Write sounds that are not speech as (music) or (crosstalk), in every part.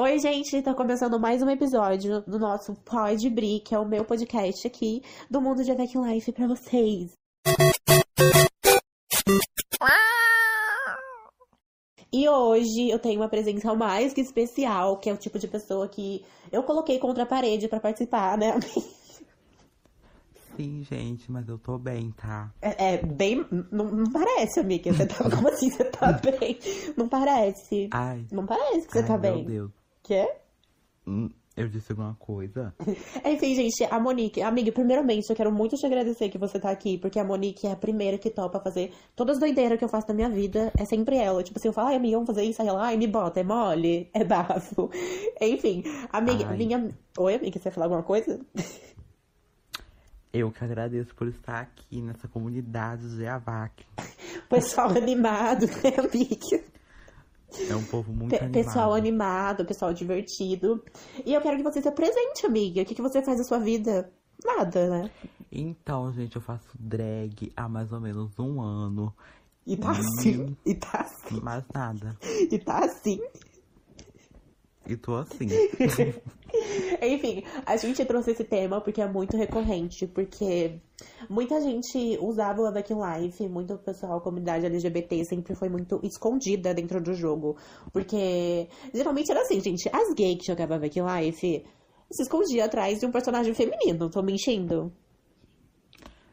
Oi, gente, tá começando mais um episódio do nosso Pod Bri, que é o meu podcast aqui do mundo de Avec Life pra vocês. E hoje eu tenho uma presença mais que especial, que é o tipo de pessoa que eu coloquei contra a parede pra participar, né? Sim, gente, mas eu tô bem, tá? É, é bem. Não, não parece, amiga. Você tá. Como assim você tá (laughs) bem? Não parece. Ai. Não parece que você ai, tá meu bem. Deus. Quê? Hum, Eu disse alguma coisa? (laughs) Enfim, gente, a Monique, amiga, primeiramente eu quero muito te agradecer que você tá aqui, porque a Monique é a primeira que topa fazer todas as doideiras que eu faço na minha vida, é sempre ela. Tipo assim, eu falo, ai, amiga, vamos fazer isso, aí ela, ai, me bota, é mole, é bafo. (laughs) Enfim, amiga, Ai. minha. Oi, amiga, você ia falar alguma coisa? Eu que agradeço por estar aqui nessa comunidade de Avac. (laughs) Pessoal animado, né, amiga? É um povo muito Pe- animado. pessoal animado, pessoal divertido. E eu quero que você se apresente, amiga. O que, que você faz na sua vida? Nada, né? Então, gente, eu faço drag há mais ou menos um ano. E tá assim, e tá assim, Mais nada. e tá assim. E tô assim. (laughs) Enfim, a gente trouxe esse tema porque é muito recorrente, porque muita gente usava o Avec Life, muito pessoal, a comunidade LGBT sempre foi muito escondida dentro do jogo. Porque geralmente era assim, gente, as gays que jogavam Avec Life se escondia atrás de um personagem feminino, tô mentindo.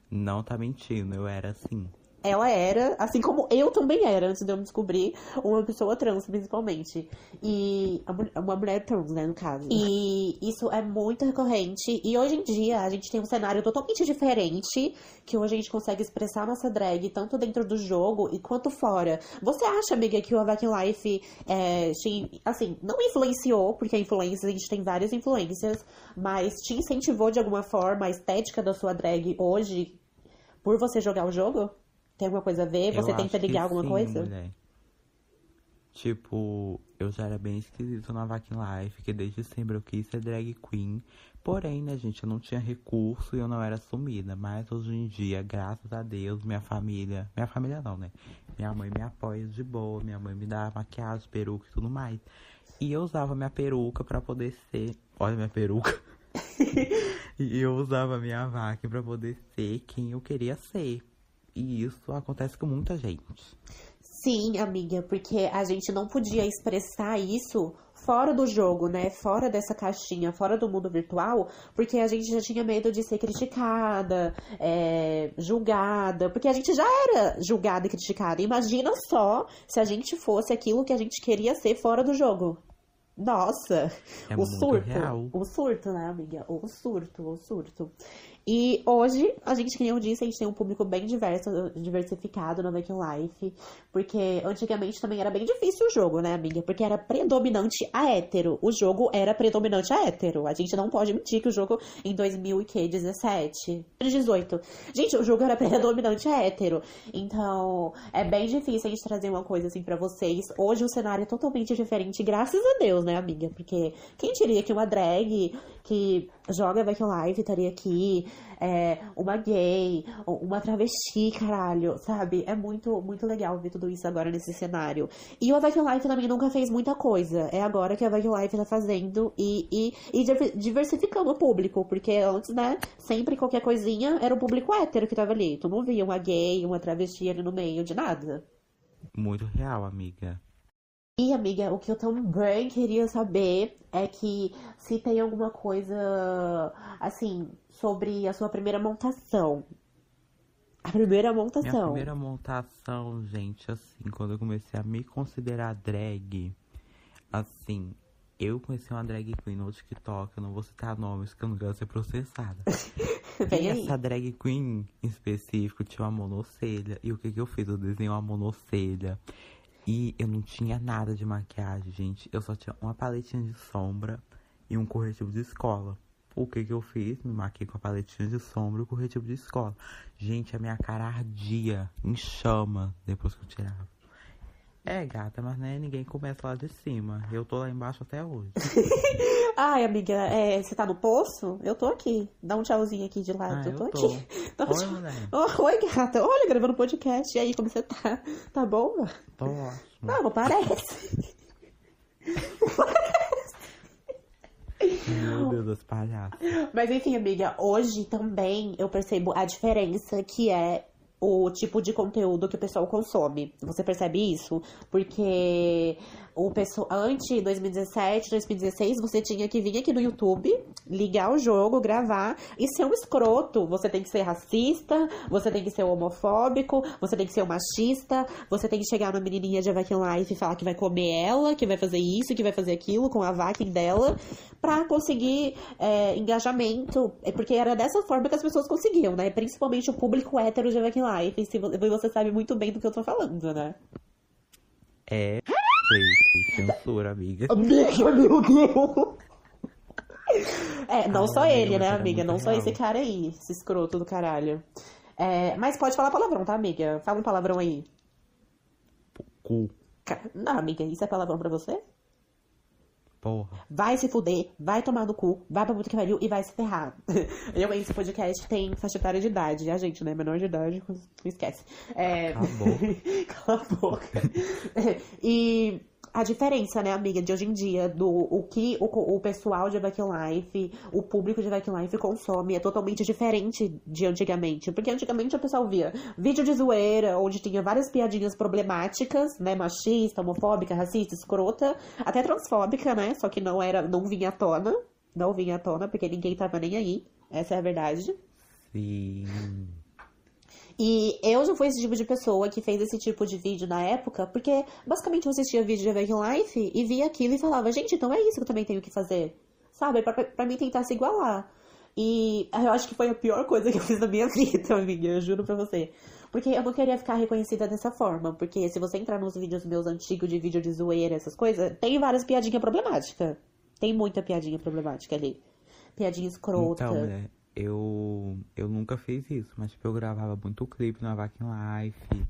Não tá mentindo, eu era assim. Ela era, assim como eu também era, antes de eu me descobrir, uma pessoa trans, principalmente. E uma mulher trans, né, no caso. E isso é muito recorrente. E hoje em dia a gente tem um cenário totalmente diferente, que hoje a gente consegue expressar nossa drag tanto dentro do jogo e quanto fora. Você acha, amiga, que o Avec Life, é, te- assim, não influenciou, porque a influência, a gente tem várias influências, mas te incentivou de alguma forma a estética da sua drag hoje por você jogar o jogo? Tem alguma coisa a ver? Você eu tenta ligar alguma sim, coisa? mulher. Tipo, eu já era bem esquisito na Vac Life, que desde sempre eu quis ser drag queen. Porém, né, gente, eu não tinha recurso e eu não era sumida. Mas hoje em dia, graças a Deus, minha família. Minha família não, né? Minha mãe me apoia de boa, minha mãe me dá maquiagem, peruca e tudo mais. E eu usava minha peruca pra poder ser. Olha minha peruca. (laughs) (laughs) e eu usava minha vaca pra poder ser quem eu queria ser. E isso acontece com muita gente. Sim, amiga, porque a gente não podia expressar isso fora do jogo, né? Fora dessa caixinha, fora do mundo virtual, porque a gente já tinha medo de ser criticada, é, julgada, porque a gente já era julgada e criticada. Imagina só se a gente fosse aquilo que a gente queria ser fora do jogo. Nossa, É o surto. real. O surto, né, amiga? O surto, o surto. E hoje, a gente, nem eu disse, a gente tem um público bem diverso, diversificado no Making Life. Porque antigamente também era bem difícil o jogo, né, amiga? Porque era predominante a hétero. O jogo era predominante a hétero. A gente não pode mentir que o jogo em 2017, 18. Gente, o jogo era (laughs) predominante a hétero. Então, é bem difícil a gente trazer uma coisa assim pra vocês. Hoje o cenário é totalmente diferente, graças a Deus, né, amiga? Porque quem diria que uma drag que joga Back Live estaria aqui, é, uma gay, uma travesti, caralho, sabe? É muito, muito legal ver tudo isso agora nesse cenário. E o Back Life também nunca fez muita coisa. É agora que a Back Life tá fazendo e, e, e diver- diversificando o público, porque antes, né, sempre qualquer coisinha era o público hétero que tava ali. Tu não via uma gay, uma travesti ali no meio de nada. Muito real, amiga. E, amiga, o que eu também queria saber é que se tem alguma coisa, assim, sobre a sua primeira montação. A primeira Minha montação. primeira montação, gente, assim, quando eu comecei a me considerar drag, assim, eu conheci uma drag queen no TikTok, eu não vou citar nomes que eu não quero ser processada. (laughs) E aí. essa drag queen em específico tinha uma monocelha. E o que que eu fiz? Eu desenhei uma monocelha. E eu não tinha nada de maquiagem, gente. Eu só tinha uma paletinha de sombra e um corretivo de escola. O que que eu fiz? Me maquiei com a paletinha de sombra e o corretivo de escola. Gente, a minha cara ardia em chama depois que eu tirava. É, gata, mas né, ninguém começa lá de cima. Eu tô lá embaixo até hoje. (laughs) Ai, amiga, é, você tá no poço? Eu tô aqui. Dá um tchauzinho aqui de lado. Ah, eu tô, tô. aqui. (laughs) Dá um Oi, tchau. mulher. Oh, oi, gata. Olha, gravando podcast. E aí, como você tá? Tá bom? Tô ótimo. Não, não parece. das palhaças. Mas enfim, amiga, hoje também eu percebo a diferença que é o tipo de conteúdo que o pessoal consome. Você percebe isso? Porque o pessoal antes 2017, 2016, você tinha que vir aqui no YouTube, ligar o jogo, gravar e ser um escroto. Você tem que ser racista, você tem que ser homofóbico, você tem que ser um machista, você tem que chegar na menininha de Vacuum Life e falar que vai comer ela, que vai fazer isso, que vai fazer aquilo com a vacuum dela, pra conseguir é, engajamento. É porque era dessa forma que as pessoas conseguiam, né? Principalmente o público hétero de Vacuum Life. E você sabe muito bem do que eu tô falando, né? É. Censura, amiga. Amiga, meu Deus! É, não Ah, só ele, né, amiga? Não só real. esse cara aí, esse escroto do caralho. É, mas pode falar palavrão, tá, amiga? Fala um palavrão aí. Cu. Não, amiga, isso é palavrão pra você? Porra. Vai se fuder, vai tomar no cu, vai pra puta que pariu e vai se ferrar. (laughs) Eu, esse podcast tem faixa etária de idade. A gente, né? Menor de idade, esquece. É... (laughs) Cala a boca. Cala a boca. e a diferença, né, amiga, de hoje em dia, do o que o, o pessoal de Back Life, o público de Back Life consome é totalmente diferente de antigamente. Porque antigamente o pessoal via vídeo de zoeira, onde tinha várias piadinhas problemáticas, né, machista, homofóbica, racista, escrota, até transfóbica, né, só que não era, não vinha à tona, não vinha à tona, porque ninguém tava nem aí, essa é a verdade. Sim. E eu já fui esse tipo de pessoa que fez esse tipo de vídeo na época, porque basicamente eu assistia vídeo de American Life e via aquilo e falava, gente, então é isso que eu também tenho que fazer. Sabe? Pra, pra mim tentar se igualar. E eu acho que foi a pior coisa que eu fiz na minha (laughs) vida, amiga, eu juro pra você. Porque eu não queria ficar reconhecida dessa forma. Porque se você entrar nos vídeos meus antigos de vídeo de zoeira, essas coisas, tem várias piadinhas problemáticas. Tem muita piadinha problemática ali. Piadinha escrota. Então, mulher, eu, eu nunca fiz isso, mas tipo, eu gravava muito clipe na Vacuum Life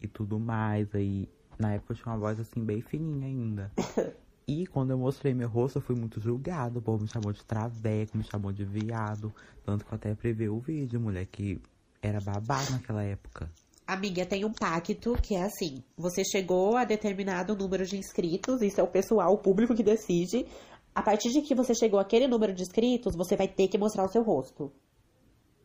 e tudo mais. Aí, na época eu tinha uma voz assim, bem fininha ainda. (coughs) E quando eu mostrei meu rosto, eu fui muito julgado. O povo me chamou de traveco, me chamou de viado. Tanto que eu até previ o vídeo, mulher, que era babado naquela época. Amiga, tem um pacto que é assim: você chegou a determinado número de inscritos, isso é o pessoal, o público que decide. A partir de que você chegou àquele número de inscritos, você vai ter que mostrar o seu rosto.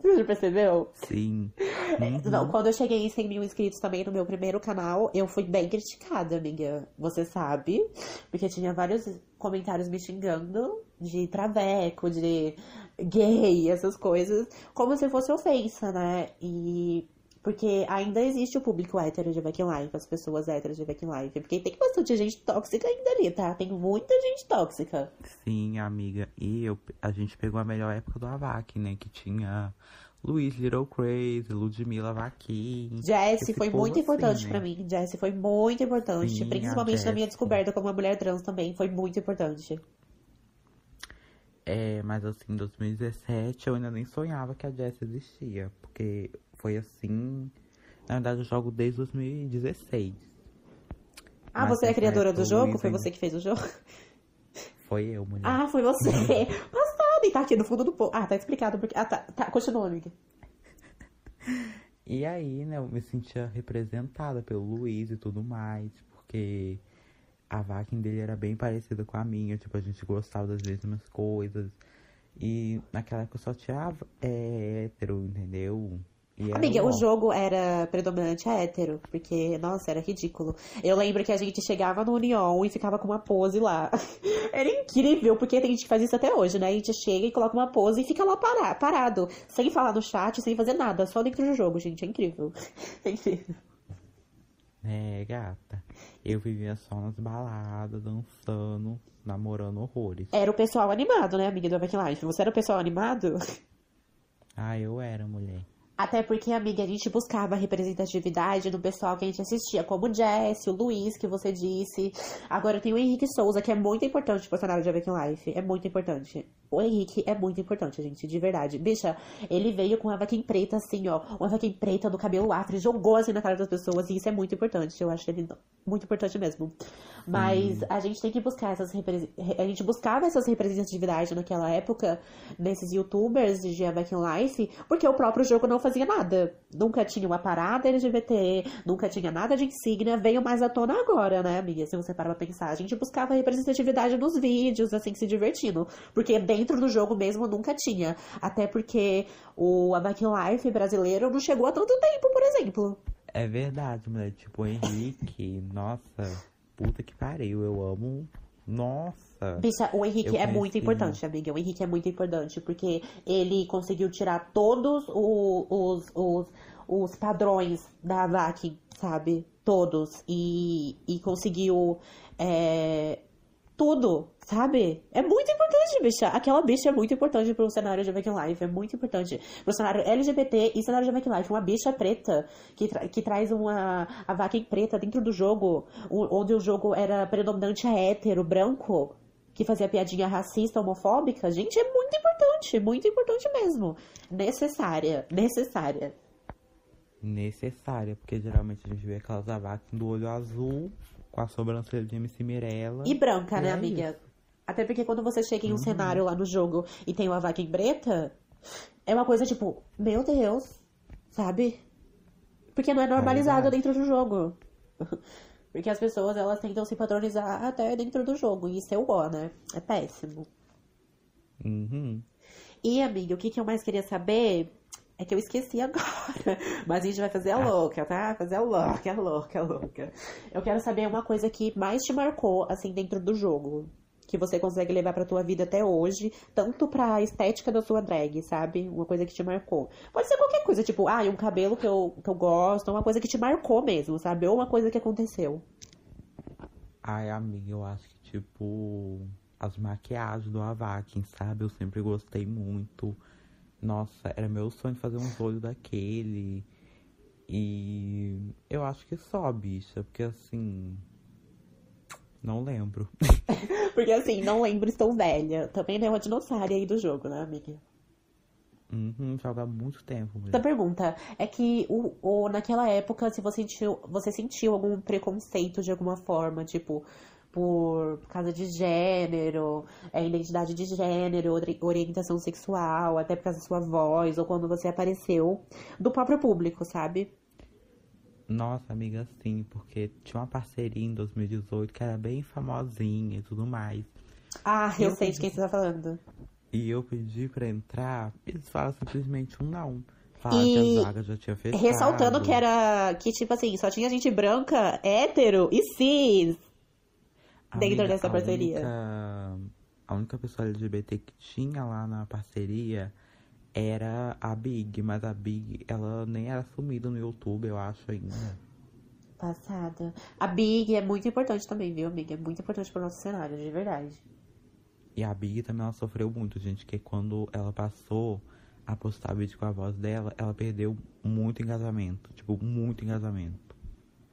Você já percebeu? Sim. (laughs) Não, quando eu cheguei em 100 mil inscritos também no meu primeiro canal, eu fui bem criticada, amiga. Você sabe. Porque tinha vários comentários me xingando de traveco, de gay, essas coisas. Como se fosse ofensa, né? E. Porque ainda existe o público hétero de Back Life, as pessoas héteras de Back Life. Porque tem bastante gente tóxica ainda ali, tá? Tem muita gente tóxica. Sim, amiga. E eu, a gente pegou a melhor época do Avac, né? Que tinha Luiz Little Crazy, Ludmilla Vaquim. Jessie esse foi muito assim, importante né? pra mim. Jessie foi muito importante. Sim, principalmente na minha descoberta como uma mulher trans também. Foi muito importante. É, mas assim, em 2017 eu ainda nem sonhava que a Jess existia. Porque foi assim. Na verdade, eu jogo desde 2016. Ah, Mas você é a criadora do jogo? Foi você que fez o jogo? Foi eu, mulher. Ah, foi você. (laughs) Passado. E tá aqui no fundo do povo. Ah, tá explicado. Porque... Ah, tá. tá. Continua, amiga. E aí, né, eu me sentia representada pelo Luiz e tudo mais, porque a vaquinha dele era bem parecida com a minha, tipo, a gente gostava das mesmas coisas. E naquela época eu só tinha é, hétero, entendeu? E Amiga, o jogo era predominante hétero, porque, nossa, era ridículo. Eu lembro que a gente chegava no Union e ficava com uma pose lá. (laughs) Era incrível, porque tem gente que faz isso até hoje, né? A gente chega e coloca uma pose e fica lá para- parado, sem falar no chat, sem fazer nada, só dentro do jogo, gente. É incrível. (laughs) É incrível. É, gata. Eu vivia só nas baladas, dançando, namorando horrores. Era o pessoal animado, né, amiga do Back Life? Você era o pessoal animado? Ah, eu era mulher. Até porque, amiga, a gente buscava representatividade no pessoal que a gente assistia, como o Jesse, o Luiz, que você disse. Agora tem o Henrique Souza, que é muito importante pro cenário de Awaken Life. É muito importante. O Henrique é muito importante, gente, de verdade. Bicha, ele veio com a vaquinha preta, assim, ó. Uma vaquinha preta do cabelo afro, e jogou assim na cara das pessoas, e isso é muito importante. Eu acho ele muito importante mesmo. Mas a gente tem que buscar essas A gente buscava essas representatividades naquela época, nesses youtubers de Awaken Life, porque o próprio jogo não fazia nada. Nunca tinha uma parada LGBT, nunca tinha nada de insígnia, veio mais à tona agora, né, amiga? Se você parar pra pensar. A gente buscava representatividade nos vídeos, assim, se divertindo. Porque dentro do jogo mesmo nunca tinha. Até porque o American Life brasileiro não chegou há tanto tempo, por exemplo. É verdade, mulher. Tipo, o Henrique, (laughs) nossa, puta que pariu, eu amo. Nossa. Bicha, o Henrique é muito importante, amiga. O Henrique é muito importante, porque ele conseguiu tirar todos o- os, os, os padrões da Vakin, sabe? Todos. E, e conseguiu é, tudo, sabe? É muito importante, bicha. Aquela bicha é muito importante pro cenário de Make Life. É muito importante. Pro cenário LGBT e cenário de Make Life. Uma bicha preta que, tra- que traz uma a Vakin preta dentro do jogo, onde o jogo era predominante a hétero, branco que fazia piadinha racista, homofóbica, gente, é muito importante, muito importante mesmo. Necessária, necessária. Necessária, porque geralmente a gente vê aquelas avacas do olho azul, com a sobrancelha de MC Mirella. E branca, né, É amiga? isso. Até porque quando você chega em um Uhum. cenário lá no jogo e tem uma vaca em preta, é uma coisa tipo, meu Deus, sabe? Porque não é normalizado verdade. dentro do jogo. (laughs) Porque as pessoas, elas tentam se padronizar até dentro do jogo. E isso é o ó, né? É péssimo. Uhum. E, amiga, o que, que eu mais queria saber é que eu esqueci agora. (laughs) Mas a gente vai fazer a louca, tá? Fazer a louca, a louca, a louca. Eu quero saber uma coisa que mais te marcou, assim, dentro do jogo. Que você consegue levar pra tua vida até hoje, tanto pra estética da sua drag, sabe? Uma coisa que te marcou. Pode ser qualquer coisa, tipo, ah, um cabelo que eu, que eu gosto, uma coisa que te marcou mesmo, sabe? Ou uma coisa que aconteceu. Ai, amiga, eu acho que, tipo, as maquiagens do Avakin, sabe? Eu sempre gostei muito. Nossa, era meu sonho fazer uns olhos daquele. E eu acho que só, bicha, porque assim. Não lembro. (laughs) Porque, assim, não lembro, estou velha. Também é uma dinossauro aí do jogo, né, amiga? Uhum, joga há muito tempo. Mulher. pergunta é que o, o, naquela época, se você sentiu, você sentiu algum preconceito de alguma forma, tipo, por, por causa de gênero, é, identidade de gênero, ori- orientação sexual, até por causa da sua voz, ou quando você apareceu, do próprio público, sabe? Nossa, amiga, sim, porque tinha uma parceria em 2018 que era bem famosinha e tudo mais. Ah, eu Eu sei de quem pedi- você tá falando. E eu pedi pra entrar, eles falam simplesmente um não. Falaram E que a vaga já tinha fechado. Ressaltando que era, que tipo assim, só tinha gente branca, hétero e cis. Dentro dessa a parceria. Única, a única pessoa LGBT que tinha lá na parceria era a Big, mas a Big, ela nem era sumida no YouTube, eu acho ainda. Passada. A Big é muito importante também, viu, amiga? É muito importante pro nosso cenário, de verdade. E a Big também ela sofreu muito, gente, que quando ela passou a postar vídeo com a voz dela, ela perdeu muito engajamento. Tipo, muito engajamento.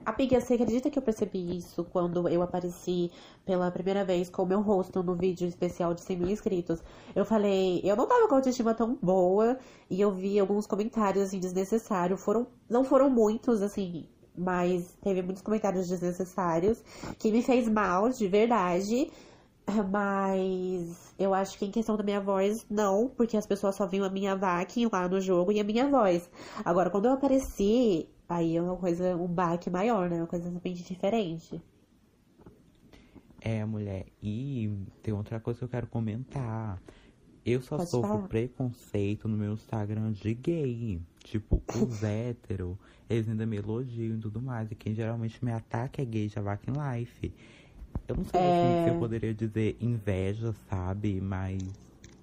Amiga, você acredita que eu percebi isso quando eu apareci pela primeira vez com o meu rosto no vídeo especial de 100 mil inscritos? Eu falei, eu não tava com autoestima tão boa e eu vi alguns comentários assim, desnecessários. Foram, não foram muitos, assim, mas teve muitos comentários desnecessários que me fez mal, de verdade. Mas eu acho que em questão da minha voz, não, porque as pessoas só viam a minha vaca lá no jogo e a minha voz. Agora, quando eu apareci, aí é uma coisa, um baque maior, né? Uma coisa totalmente diferente. É, mulher. E tem outra coisa que eu quero comentar. Eu só Pode sofro falar. preconceito no meu Instagram de gay. Tipo, os (laughs) héteros, eles ainda me elogiam e tudo mais. E quem geralmente me ataca é gay de Vaca em Life. Eu não sei É. se eu poderia dizer inveja, sabe? Mas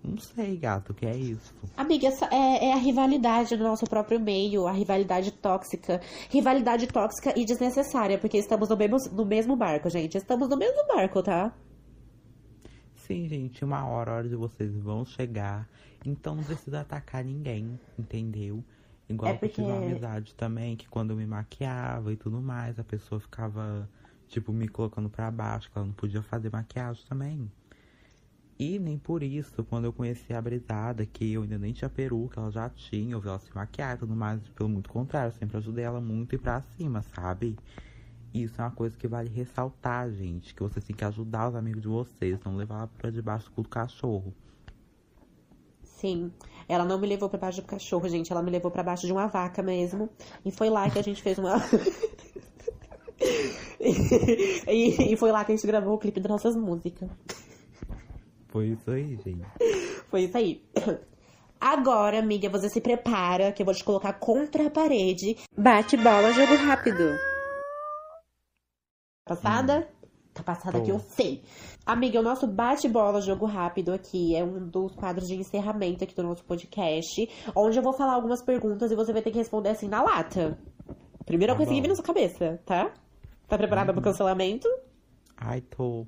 não sei, gato, o que é isso? Amiga, essa é, é a rivalidade no nosso próprio meio, a rivalidade tóxica. Rivalidade tóxica e desnecessária, porque estamos no mesmo, no mesmo barco, gente. Estamos no mesmo barco, tá? Sim, gente, uma hora, a hora de vocês vão chegar. Então não precisa atacar ninguém, entendeu? Igual É que eu tive uma porque- amizade também, que quando eu me maquiava e tudo mais, a pessoa ficava, tipo, me colocando pra baixo, que ela não podia fazer maquiagem também. E nem por isso, quando eu conheci a Brisada, que eu ainda nem tinha peruca, ela já tinha, eu vi ela se maquiar e tudo mais, pelo muito contrário, sempre ajudei ela muito ir pra cima, sabe? Isso é uma coisa que vale ressaltar, gente. Que vocês têm que ajudar os amigos de vocês, não levar ela pra debaixo do cachorro. Sim. Ela não me levou pra baixo do cachorro, gente. Ela me levou pra baixo de uma vaca mesmo. E foi lá que a gente fez uma. (laughs) e, e foi lá que a gente gravou o clipe das nossas músicas. Foi isso aí, gente. Foi isso aí. Agora, amiga, você se prepara que eu vou te colocar contra a parede. Bate bola, jogo rápido. Passada? Tá passada Tô. que eu sei. Amiga, o nosso bate-bola jogo rápido aqui é um dos quadros de encerramento aqui do nosso podcast, onde eu vou falar algumas perguntas e você vai ter que responder assim na lata. Primeira Tá coisa que bom. vem na sua cabeça, tá? Tá preparada pro cancelamento? Ai, tô.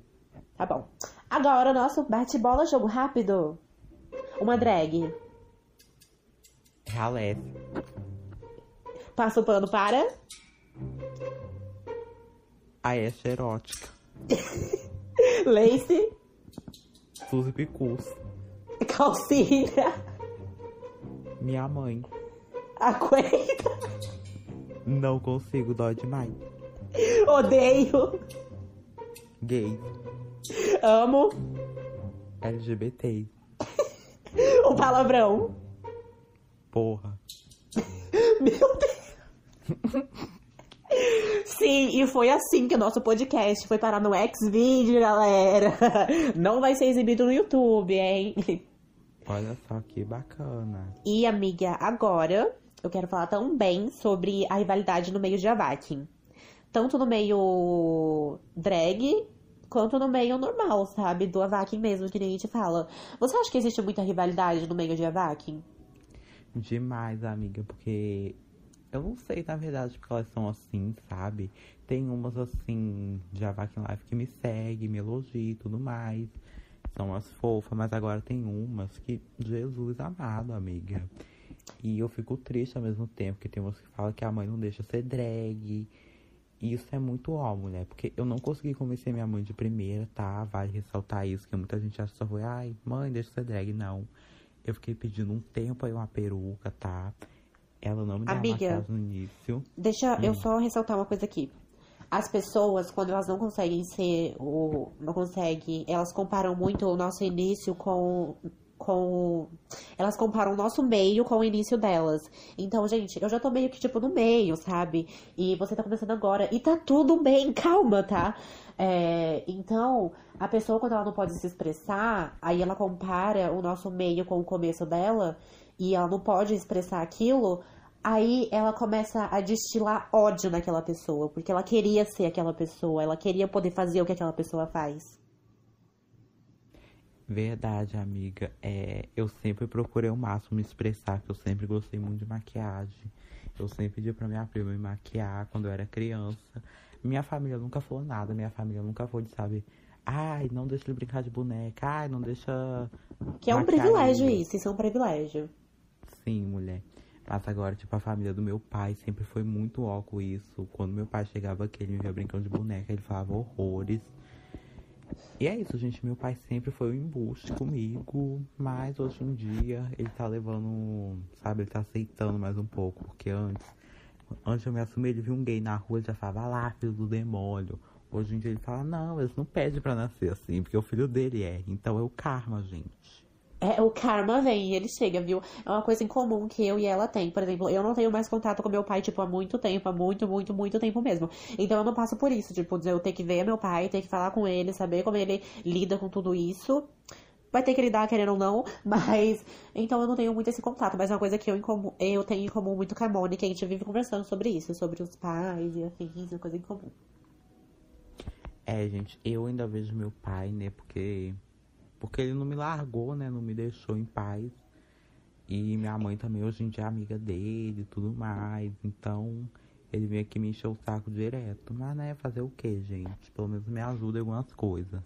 Tá bom. Agora, o nosso bate-bola jogo rápido. Uma drag. Ralé. Passa o pano para. A Ashe erótica. (laughs) Lace. Suzy Picus. Calcinha. Minha mãe. Aguenta. Não consigo, dói demais. Odeio. Gay. Amo. LGBT. (laughs) O palavrão. Porra. Meu Deus. Sim, e foi assim que o nosso podcast foi parar no Xvideo, galera. Não vai ser exibido no YouTube, hein? Olha só que bacana. E, amiga, agora eu quero falar também sobre a rivalidade no meio de Avakin. Tanto no meio drag, quanto no meio normal, sabe? Do Avakin mesmo, que nem a gente fala. Você acha que existe muita rivalidade no meio de Avakin? Demais, amiga, porque eu não sei, na verdade, porque elas são assim, sabe? Tem umas assim, de Avakin Life que me segue, me elogia e tudo mais. São as fofas, mas agora tem umas que, Jesus amado, amiga. E eu fico triste ao mesmo tempo, que tem umas que falam que a mãe não deixa ser drag. E isso é muito ó, mulher, porque eu não consegui convencer minha mãe de primeira, tá? Vale ressaltar isso, que muita gente acha que só foi, ai, mãe, deixa ser drag. Não. Eu fiquei pedindo um tempo aí uma peruca, tá? Ela não me deu Amiga. no início. Deixa eu Hum. só ressaltar uma coisa aqui. As pessoas, quando elas não conseguem ser o. não conseguem. Elas comparam muito o nosso início com. com. Elas comparam o nosso meio com o início delas. Então, gente, eu já tô meio que, tipo, no meio, sabe? E você tá começando agora. E tá tudo bem, (laughs) calma, tá? É, então, a pessoa, quando ela não pode se expressar, aí ela compara o nosso meio com o começo dela. E ela não pode expressar aquilo. Aí ela começa a destilar ódio naquela pessoa, porque ela queria ser aquela pessoa, ela queria poder fazer o que aquela pessoa faz. Verdade, amiga. É, eu sempre procurei o máximo me expressar, que eu sempre gostei muito de maquiagem. Eu sempre pedi pra minha prima me maquiar quando eu era criança. Minha família nunca falou nada, minha família nunca foi de saber. Ai, não deixa ele brincar de boneca. Ai, não deixa. Que é um privilégio ele." isso, isso é um privilégio. Sim, mulher. Mas agora, tipo, a família do meu pai sempre foi muito ó com isso. Quando meu pai chegava aqui, ele me via brincando de boneca, ele falava horrores. E é isso, gente. Meu pai sempre foi um embuste comigo. Mas hoje em dia ele tá levando. Sabe, ele tá aceitando mais um pouco. Porque antes, antes eu me assumir, ele viu um gay na rua, ele já falava "Ah lá, filho do demônio. Hoje em dia ele fala, não, eles não pedem pra nascer assim, porque o filho dele é. Então é o karma, gente. É, o karma vem e ele chega, viu? É uma coisa em comum que eu e ela tem. Por exemplo, eu não tenho mais contato com meu pai, tipo, há muito tempo, há muito, muito, muito tempo mesmo. Então eu não passo por isso, tipo, eu ter que ver meu pai, ter que falar com ele, saber como ele lida com tudo isso. Vai ter que lidar, querendo ou não, (laughs) mas. Então eu não tenho muito esse contato. Mas é uma coisa que eu, comum, eu tenho em comum muito com a Mônica, a gente vive conversando sobre isso, sobre os pais e afins, uma coisa em comum. É, gente, eu ainda vejo meu pai, né? Porque. Porque ele não me largou, né? Não me deixou em paz. E minha mãe também hoje em dia é amiga dele e tudo mais. Então, ele vem aqui me encher o saco direto. Mas, né, fazer o quê, gente? Pelo menos me ajuda em algumas coisas.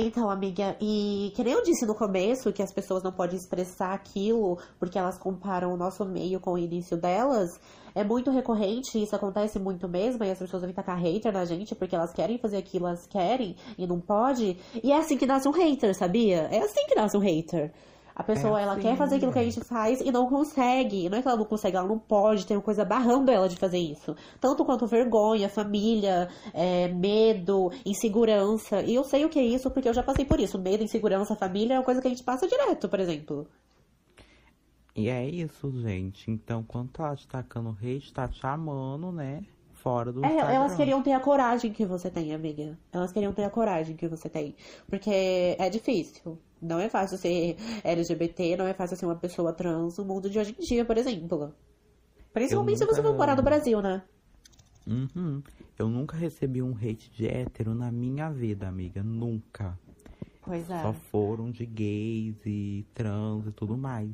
Então, amiga, e que nem eu disse no começo, que as pessoas não podem expressar aquilo porque elas comparam o nosso meio com o início delas, é muito recorrente, isso acontece muito mesmo, e as pessoas vêm tacar hater na gente porque elas querem fazer aquilo, elas querem e não pode. E é assim que nasce um hater, sabia? É assim que nasce um hater. A pessoa, É ela assim, quer fazer aquilo que a gente faz e não consegue. Não é que ela não consegue, ela não pode, tem uma coisa barrando ela de fazer isso. Tanto quanto vergonha, família, é, medo, insegurança. E eu sei o que é isso porque eu já passei por isso. Medo, insegurança, família é uma coisa que a gente passa direto, por exemplo. E é isso, gente. Então, quando tá te tacando hate, tá te amando, né? Fora do É, elas queriam ter a coragem que você tem, amiga. Elas queriam ter a coragem que você tem. Porque é difícil. Não é fácil ser LGBT, não é fácil ser uma pessoa trans no mundo de hoje em dia, por exemplo. Principalmente se você nunca- for morar no Brasil, né? Uhum. Eu nunca recebi um hate de hétero na minha vida, amiga. Nunca. Pois é. Só foram de gays e trans e tudo mais.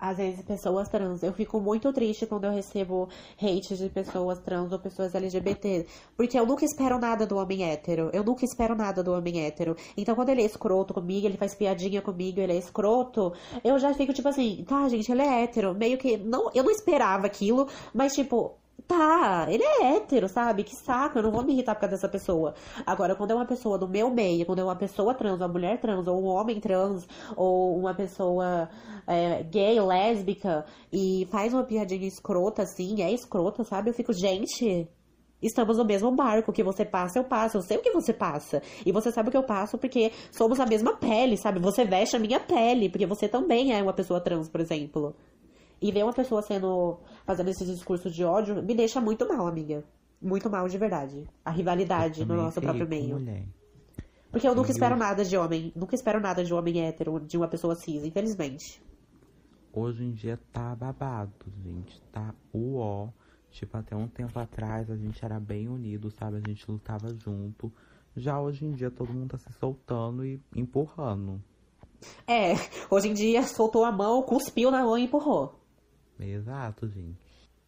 Às vezes, pessoas trans. Eu fico muito triste quando eu recebo hate de pessoas trans ou pessoas LGBT. Porque eu nunca espero nada do homem hétero. Eu nunca espero nada do homem hétero. Então, quando ele é escroto comigo, ele faz piadinha comigo, ele é escroto, eu já fico tipo assim, tá, gente, ele é hétero. Meio que. Não, eu não esperava aquilo, mas tipo. Tá, ele é hétero, sabe? Que saco, eu não vou me irritar por causa dessa pessoa. Agora, quando é uma pessoa do meu meio, quando é uma pessoa trans, uma mulher trans, ou um homem trans, ou uma pessoa é, gay, lésbica, e faz uma piadinha escrota, assim, é escrota, sabe? Eu fico, gente, estamos no mesmo barco. O que você passa, eu passo. Eu sei o que você passa. E você sabe o que eu passo porque somos a mesma pele, sabe? Você veste a minha pele, porque você também é uma pessoa trans, por exemplo. E ver uma pessoa sendo. fazendo esse discurso de ódio me deixa muito mal, amiga. Muito mal de verdade. A rivalidade no nosso próprio meio. mulher. Porque eu nunca espero nada de homem. Nunca espero nada de um homem hétero, de uma pessoa cis, infelizmente. Hoje em dia tá babado, gente. Tá uó. Tipo, até um tempo atrás a gente era bem unido, sabe? A gente lutava junto. Já hoje em dia todo mundo tá se soltando e empurrando. É, hoje em dia soltou a mão, cuspiu na mão e empurrou. Exato, gente.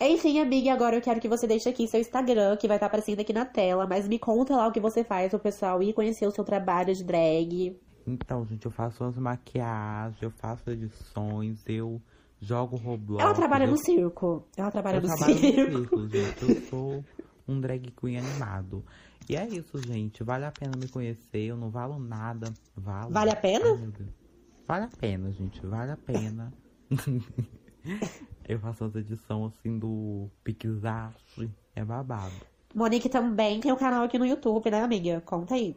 Enfim, amiga, agora eu quero que você deixe aqui seu Instagram, que vai estar aparecendo aqui na tela, mas me conta lá o que você faz pro pessoal ir conhecer o seu trabalho de drag. Então, gente, eu faço as maquiagens, eu faço edições, eu jogo Roblox. Ela trabalha eu, no circo. Ela trabalha eu no trabalho circo. no circo, gente. Eu sou um drag queen animado. E é isso, gente. Vale a pena me conhecer. Eu não valo nada. Valo. Vale a pena? Ai. Vale a pena, gente. Vale a pena. (laughs) (laughs) eu faço as edições assim do Pixart. É babado. Monique também tem um canal aqui no YouTube, né, amiga? Conta aí.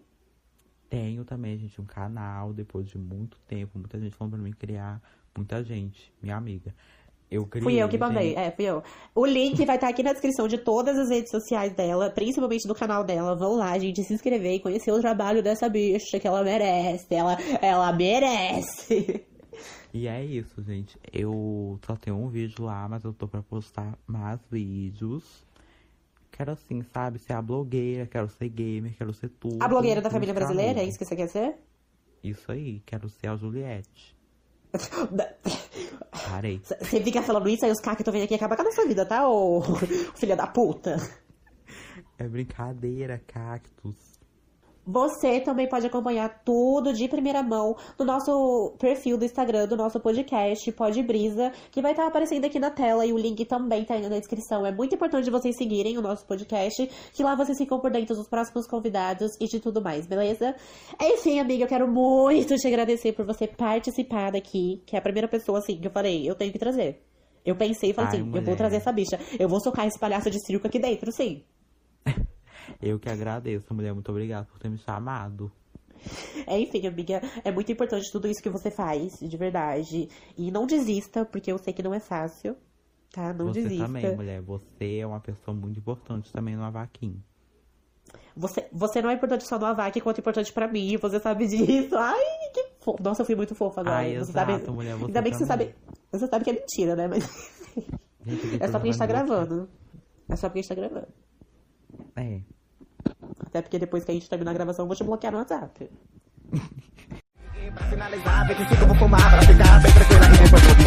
Tenho também, gente, um canal, depois de muito tempo, muita gente falando pra mim criar, muita gente, minha amiga. Eu criei, Fui eu que mandei, gente, é, fui eu. O link vai estar aqui na descrição de todas as redes sociais dela, principalmente do canal dela. Vão lá, gente, se inscrever e conhecer o trabalho dessa bicha que ela merece. Ela, ela merece. (laughs) E é isso, gente. Eu só tenho um vídeo lá, mas eu tô pra postar mais vídeos. Quero assim, sabe, ser a blogueira, quero ser gamer, quero ser tudo. A blogueira da família brasileira, é isso que você quer ser? Isso aí, quero ser a Juliette. (laughs) Parei. Você fica falando isso, aí os caras que estão vindo aqui acabar com a nossa vida, tá, ô (laughs) filha da puta? É brincadeira, cactus. Você também pode acompanhar tudo de primeira mão no nosso perfil do Instagram, do nosso podcast, Pod Brisa, que vai estar aparecendo aqui na tela e o link também tá aí na descrição. É muito importante vocês seguirem o nosso podcast, que lá vocês ficam por dentro dos próximos convidados e de tudo mais, beleza? Enfim, amiga, eu quero muito te agradecer por você participar daqui, que é a primeira pessoa, assim, que eu falei, eu tenho que trazer. Eu pensei e falei Ai, assim, eu vou mulher. trazer essa bicha. Eu vou socar esse palhaço de circo aqui dentro, sim. (laughs) Eu que agradeço, mulher. Muito obrigado por ter me chamado. É, enfim, amiga, é muito importante tudo isso que você faz, de verdade. E não desista, porque eu sei que não é fácil, tá? Não você desista. também, mulher. Você é uma pessoa muito importante também no Avaquim. Você, você não é importante só no Avac, quanto é importante pra mim, você sabe disso. Ai, que fofo. Nossa, eu fui muito fofa agora. Ai, você exato, sabe... mulher, você Ainda bem que você sabe. Você sabe que é mentira, né? Mas Gente, (laughs) é só porque a gente tá gravando. É só porque a gente tá gravando. É. Até porque depois que a gente terminar a gravação, eu vou te bloquear no WhatsApp. pra finalizar, vem que eu vou fumar pra ficar bem tranquila